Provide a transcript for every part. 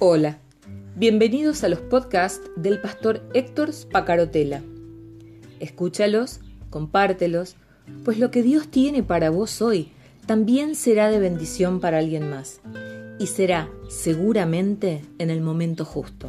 Hola, bienvenidos a los podcasts del pastor Héctor Spacarotela. Escúchalos, compártelos, pues lo que Dios tiene para vos hoy también será de bendición para alguien más y será seguramente en el momento justo.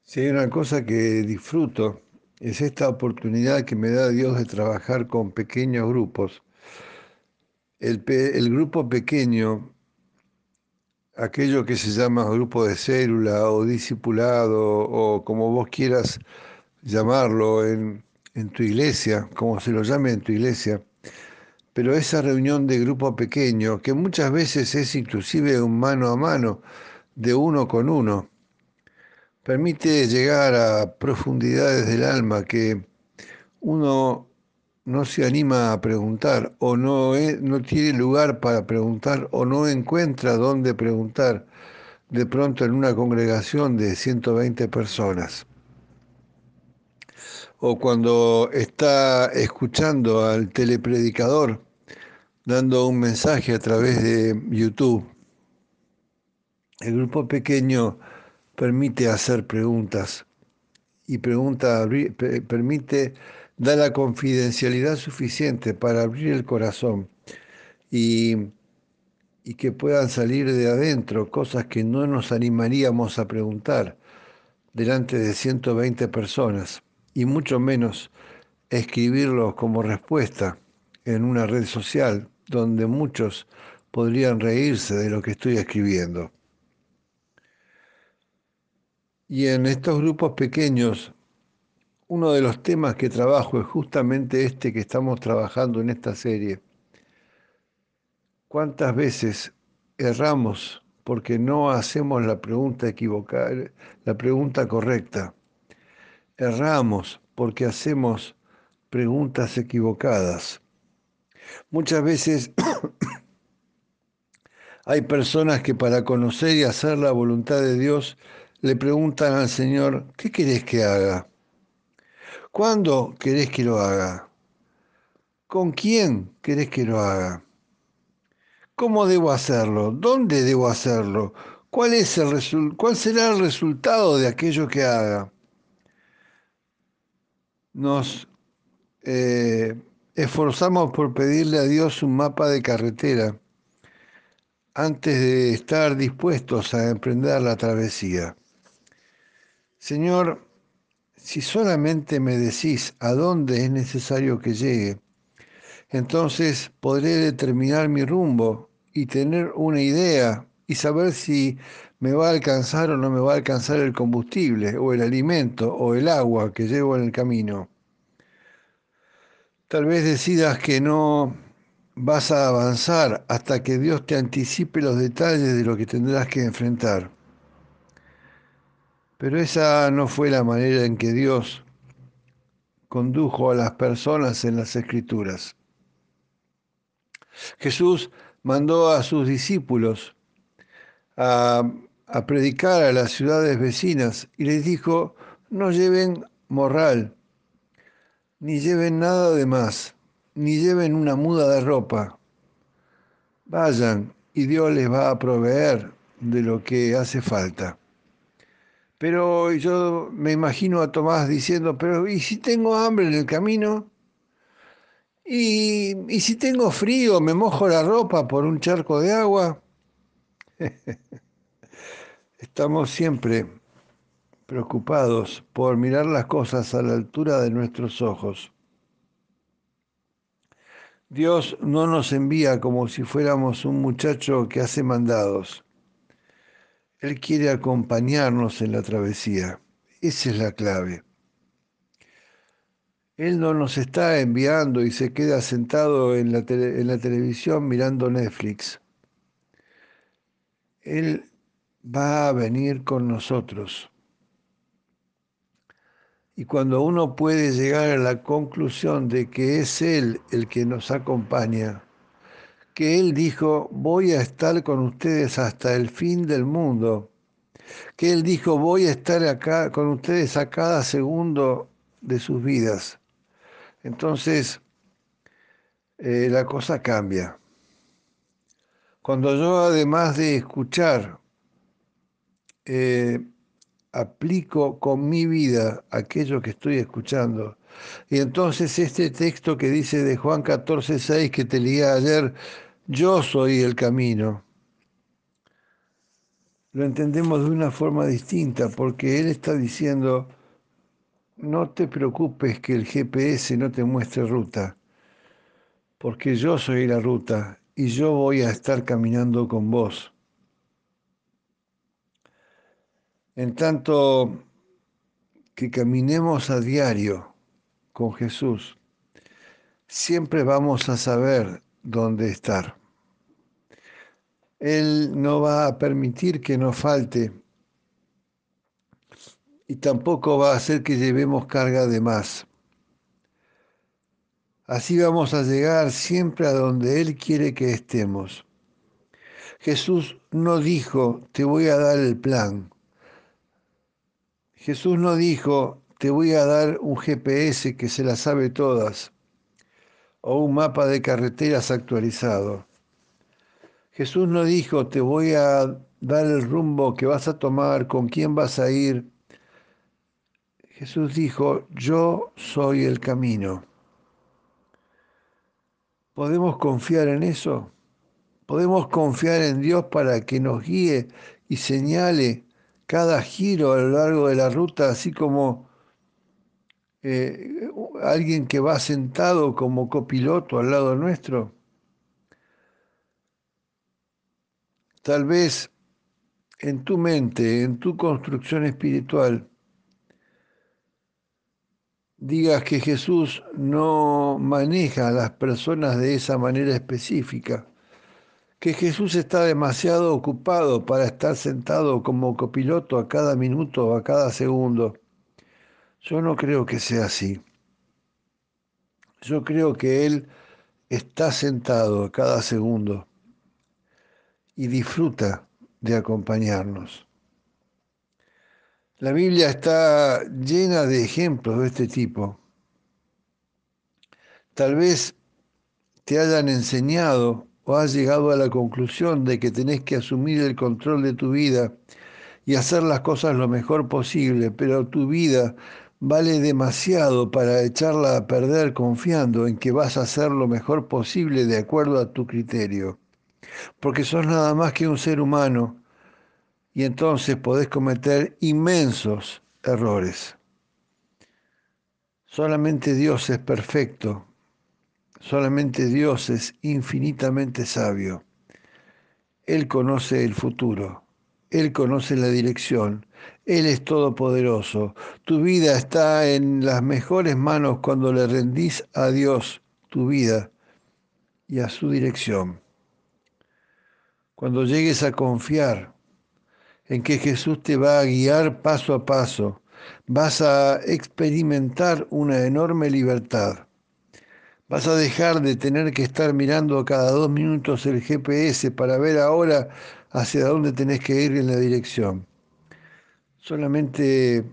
Si hay una cosa que disfruto es esta oportunidad que me da Dios de trabajar con pequeños grupos. El, grupo pequeño, aquello que se llama grupo de célula o discipulado o como vos quieras llamarlo en, en tu iglesia, como se lo llame en tu iglesia, pero esa reunión de grupo pequeño, que muchas veces es inclusive un mano a mano, de uno con uno, permite llegar a profundidades del alma que uno no se anima a preguntar o no, no tiene lugar para preguntar o no encuentra dónde preguntar de pronto en una congregación de 120 personas. O cuando está escuchando al telepredicador dando un mensaje a través de YouTube. El grupo pequeño permite hacer preguntas y pregunta, permite dar la confidencialidad suficiente para abrir el corazón y, y que puedan salir de adentro cosas que no nos animaríamos a preguntar delante de 120 personas y mucho menos escribirlo como respuesta en una red social donde muchos podrían reírse de lo que estoy escribiendo. Y en estos grupos pequeños, uno de los temas que trabajo es justamente este que estamos trabajando en esta serie. ¿Cuántas veces erramos porque no hacemos la pregunta equivocada, la pregunta correcta? Erramos porque hacemos preguntas equivocadas. Muchas veces hay personas que para conocer y hacer la voluntad de Dios le preguntan al Señor, ¿qué querés que haga? ¿Cuándo querés que lo haga? ¿Con quién querés que lo haga? ¿Cómo debo hacerlo? ¿Dónde debo hacerlo? ¿Cuál, es el ¿Cuál será el resultado de aquello que haga? Nos eh, esforzamos por pedirle a Dios un mapa de carretera antes de estar dispuestos a emprender la travesía. Señor, si solamente me decís a dónde es necesario que llegue, entonces podré determinar mi rumbo y tener una idea y saber si me va a alcanzar o no me va a alcanzar el combustible o el alimento o el agua que llevo en el camino. Tal vez decidas que no vas a avanzar hasta que Dios te anticipe los detalles de lo que tendrás que enfrentar. Pero esa no fue la manera en que Dios condujo a las personas en las escrituras. Jesús mandó a sus discípulos a, predicar a las ciudades vecinas y les dijo, no lleven morral, ni lleven nada de más, ni lleven una muda de ropa. Vayan y Dios les va a proveer de lo que hace falta. Pero yo me imagino a Tomás diciendo, pero ¿y si tengo hambre en el camino? ¿Y, ¿Y, si tengo frío, me mojo la ropa por un charco de agua? Estamos siempre preocupados por mirar las cosas a la altura de nuestros ojos. Dios no nos envía como si fuéramos un muchacho que hace mandados. Él quiere acompañarnos en la travesía. Esa es la clave. Él no nos está enviando y se queda sentado en la, en la televisión mirando Netflix. Él va a venir con nosotros. Y cuando uno puede llegar a la conclusión de que es Él el que nos acompaña, que Él dijo, voy a estar con ustedes hasta el fin del mundo, que Él dijo, voy a estar acá con ustedes a cada segundo de sus vidas. Entonces, eh, la cosa cambia. Cuando yo además de escuchar, eh, aplico con mi vida aquello que estoy escuchando. Y entonces este texto que dice de Juan 14, 6 que te leí ayer, yo soy el camino, lo entendemos de una forma distinta, porque él está diciendo, no te preocupes que el GPS no te muestre ruta, porque yo soy la ruta y yo voy a estar caminando con vos. En tanto que caminemos a diario con Jesús, siempre vamos a saber dónde estar. Él no va a permitir que nos falte y tampoco va a hacer que llevemos carga de más. Así vamos a llegar siempre a donde Él quiere que estemos. Jesús no dijo, te voy a dar el plan. Jesús no dijo, te voy a dar un GPS que se las sabe todas o un mapa de carreteras actualizado. Jesús no dijo, te voy a dar el rumbo que vas a tomar, con quién vas a ir. Jesús dijo, yo soy el camino. ¿Podemos confiar en eso? ¿Podemos confiar en Dios para que nos guíe y señale cada giro a lo largo de la ruta, así como eh, alguien que va sentado como copiloto al lado nuestro. Tal vez en tu mente, en tu construcción espiritual, digas que Jesús no maneja a las personas de esa manera específica que Jesús está demasiado ocupado para estar sentado como copiloto a cada minuto o a cada segundo. Yo no creo que sea así. Yo creo que Él está sentado cada segundo y disfruta de acompañarnos. La Biblia está llena de ejemplos de este tipo. Tal vez te hayan enseñado o has llegado a la conclusión de que tenés que asumir el control de tu vida y hacer las cosas lo mejor posible, pero tu vida vale demasiado para echarla a perder confiando en que vas a hacer lo mejor posible de acuerdo a tu criterio. Porque sos nada más que un ser humano y entonces podés cometer inmensos errores. Solamente Dios es perfecto Solamente Dios es infinitamente sabio. Él conoce el futuro, Él conoce la dirección, Él es todopoderoso. Tu vida está en las mejores manos cuando le rendís a Dios tu vida y a su dirección. Cuando llegues a confiar en que Jesús te va a guiar paso a paso, vas a experimentar una enorme libertad Vas a dejar de tener que estar mirando cada dos minutos el GPS para ver ahora hacia dónde tenés que ir en la dirección. Solamente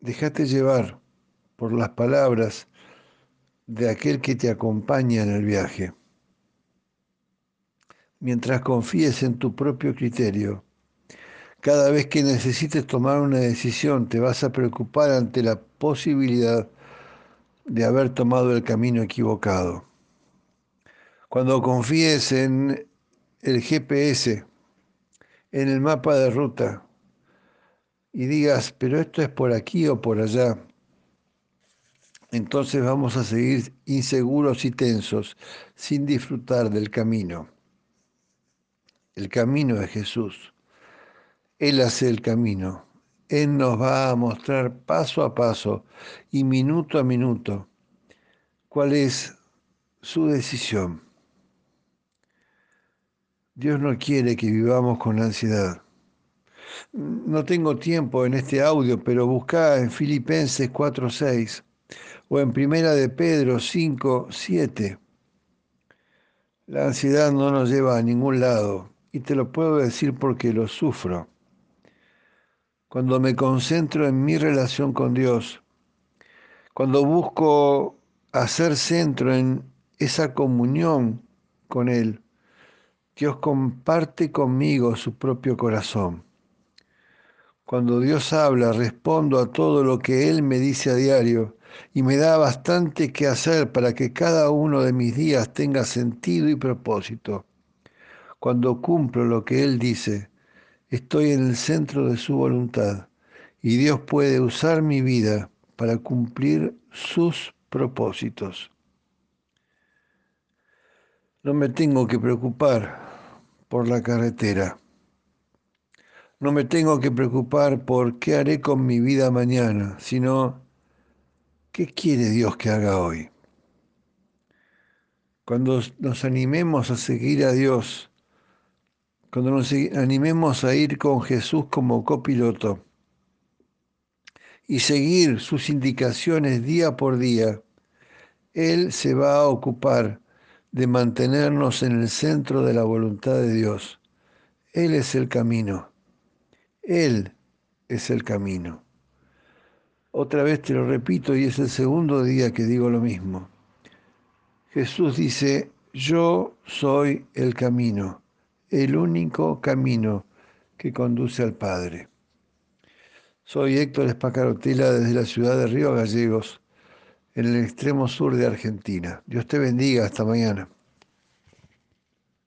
dejate llevar por las palabras de aquel que te acompaña en el viaje. Mientras confíes en tu propio criterio, cada vez que necesites tomar una decisión te vas a preocupar ante la posibilidad de haber tomado el camino equivocado. Cuando confíes en el GPS, en el mapa de ruta, y digas, pero esto es por aquí o por allá, entonces vamos a seguir inseguros y tensos, sin disfrutar del camino. El camino de Jesús. Él hace el camino. Él nos va a mostrar paso a paso y minuto a minuto cuál es su decisión. Dios no quiere que vivamos con ansiedad. No tengo tiempo en este audio, pero busca en Filipenses 4.6 o en Primera de Pedro 5.7. La ansiedad no nos lleva a ningún lado y te lo puedo decir porque lo sufro. Cuando me concentro en mi relación con Dios, cuando busco hacer centro en esa comunión con Él, Dios comparte conmigo su propio corazón. Cuando Dios habla, respondo a todo lo que Él me dice a diario y me da bastante que hacer para que cada uno de mis días tenga sentido y propósito. Cuando cumplo lo que Él dice, estoy en el centro de su voluntad y Dios puede usar mi vida para cumplir sus propósitos. No me tengo que preocupar por la carretera no me tengo que preocupar por qué haré con mi vida mañana, sino qué quiere Dios que haga hoy. Cuando nos animemos a seguir a Dios, cuando nos animemos a ir con Jesús como copiloto y seguir sus indicaciones día por día, Él se va a ocupar de mantenernos en el centro de la voluntad de Dios. Él es el camino. Él es el camino. Otra vez te lo repito y es el segundo día que digo lo mismo. Jesús dice, yo soy el camino, el único camino que conduce al Padre. Soy Héctor Espacarotela desde la ciudad de Río Gallegos, en el extremo sur de Argentina. Dios te bendiga, hasta mañana.